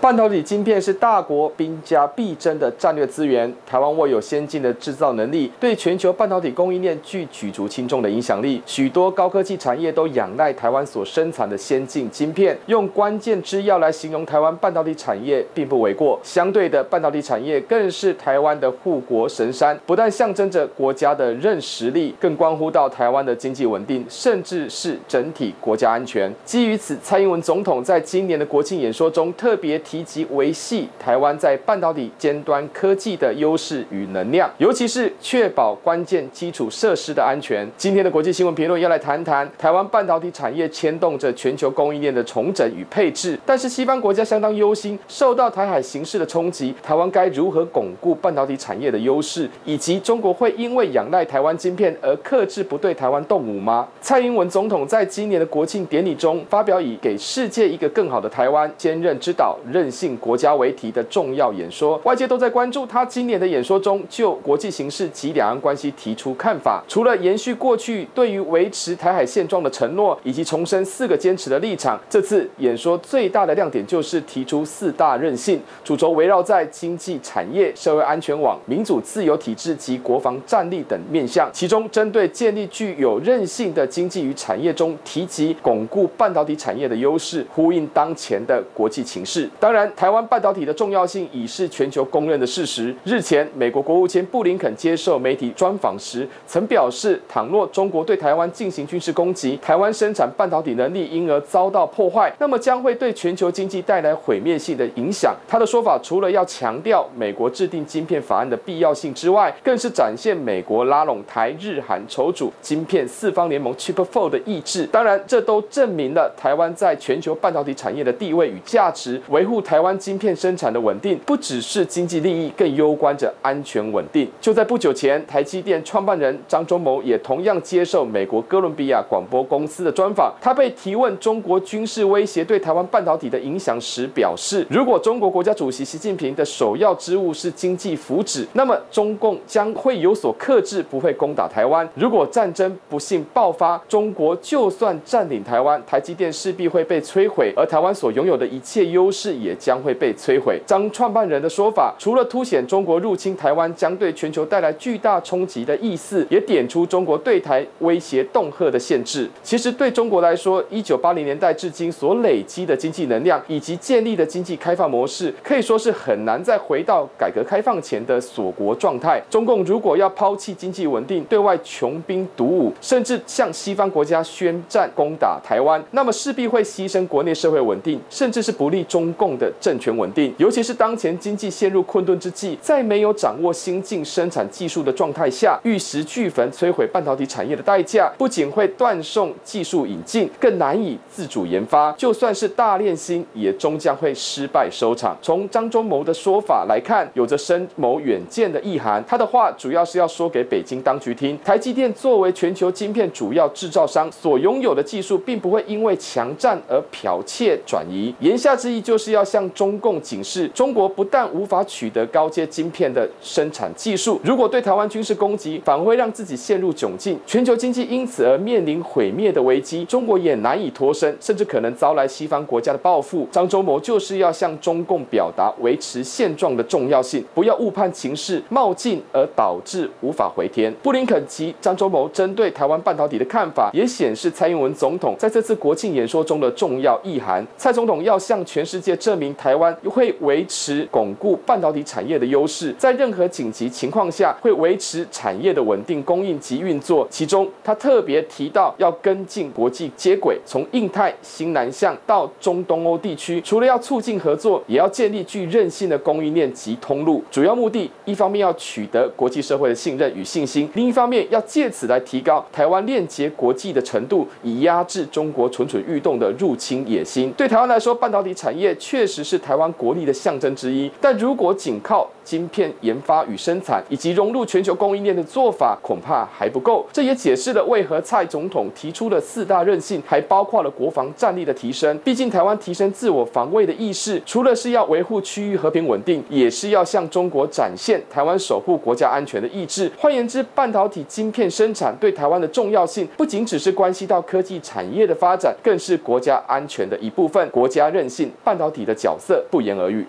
半导体晶片是大国兵家必争的战略资源。台湾握有先进的制造能力，对全球半导体供应链具举足轻重的影响力。许多高科技产业都仰赖台湾所生产的先进晶片。用关键之要来形容台湾半导体产业，并不为过。相对的，半导体产业更是台湾的护国神山，不但象征着国家的韧实力，更关乎到台湾的经济稳定，甚至是整体国家安全。基于此，蔡英文总统在今年的国庆演说中特别提及维系台湾在半导体尖端科技的优势与能量，尤其是确保关键基础设施的安全。今天的国际新闻评论要来谈谈台湾半导体产业牵动着全球供应链的重整与配置，但是西方国家相当忧心，受到台海形势的冲击，台湾该如何巩固半导体产业的优势，以及中国会因为仰赖台湾晶片而克制不对台湾动武吗？蔡英文总统在今年的国庆典礼中发表以“给世界一个更好的台湾，坚韧之岛，韧性”国家为题的重要演说，外界都在关注他今年的演说中就国际形势及两岸关系提出看法。除了延续过去对于维持台海现状的承诺，以及重申四个坚持的立场，这次演说最大的亮点就是提出四大韧性，主轴围绕在经济产业、社会安全网、民主自由体制及国防战力等面向。其中，针对建立具有韧性的经济与产业中，提及巩固半导体产业的优势，呼应当前的国际情势。当当然，台湾半导体的重要性已是全球公认的事实。日前，美国国务卿布林肯接受媒体专访时，曾表示，倘若中国对台湾进行军事攻击，台湾生产半导体能力因而遭到破坏，那么将会对全球经济带来毁灭性的影响。他的说法除了要强调美国制定晶片法案的必要性之外，更是展现美国拉拢台日韩筹组晶片四方联盟 Chip Four 的意志。当然，这都证明了台湾在全球半导体产业的地位与价值，维护台湾晶片生产的稳定，不只是经济利益，更攸关着安全稳定。就在不久前，台积电创办人张忠谋也同样接受美国哥伦比亚广播公司的专访。他被提问中国军事威胁对台湾半导体的影响时，表示：如果中国国家主席习近平的首要之务是经济福祉，那么中共将会有所克制，不会攻打台湾。如果战争不幸爆发，中国就算占领台湾，台积电势必会被摧毁，而台湾所拥有的一切优势也也将会被摧。毁。张创办人的说法，除了凸显中国入侵台湾将对全球带来巨大冲击的意思，也点出中国对台威胁恫吓的限制。其实对中国来说，一九八零年代至今所累积的经济能量以及建立的经济开放模式，可以说是很难再回到改革开放前的锁国状态。中共如果要抛弃经济稳定，对外穷兵黩武，甚至向西方国家宣战攻打台湾，那么势必会牺牲国内社会稳定，甚至是不利中共的政权稳定。尤其是当前经济陷入困顿之际，在没有掌握先进生产技术的状态下，玉石俱焚摧毁半导体产业的代价，不仅会断送技术引进，更难以自主研发。就算是大炼心，也终将会失败收场。从张忠谋的说法来看，有着深谋远见的意涵。他的话主要是要说给北京当局听：台积电作为全球晶片主要制造商，所拥有的技术，并不会因为强占而剽窃转移。言下之意，就是要向中共。警示中国不但无法取得高阶晶片的生产技术，如果对台湾军事攻击，反而会让自己陷入窘境，全球经济因此而面临毁灭的危机，中国也难以脱身，甚至可能遭来西方国家的报复。张忠谋就是要向中共表达维持现状的重要性，不要误判情势，冒进而导致无法回天。布林肯及张忠谋针对台湾半导体的看法，也显示蔡英文总统在这次国庆演说中的重要意涵。蔡总统要向全世界证证明台湾。会维持巩固半导体产业的优势，在任何紧急情况下会维持产业的稳定供应及运作。其中，他特别提到要跟进国际接轨，从印太、新南向到中东欧地区，除了要促进合作，也要建立具韧性的供应链及通路。主要目的，一方面要取得国际社会的信任与信心，另一方面要借此来提高台湾链接国际的程度，以压制中国蠢蠢欲动的入侵野心。对台湾来说，半导体产业确确实是台湾国力的象征之一。但如果仅靠晶片研发与生产，以及融入全球供应链的做法，恐怕还不够。这也解释了为何蔡总统提出了四大韧性，还包括了国防战力的提升。毕竟台湾提升自我防卫的意识，除了是要维护区域和平稳定，也是要向中国展现台湾守护国家安全的意志。换言之，半导体晶片生产对台湾的重要性，不仅只是关系到科技产业的发展，更是国家安全的一部分。国家韧性，半导体的角色不言而喻。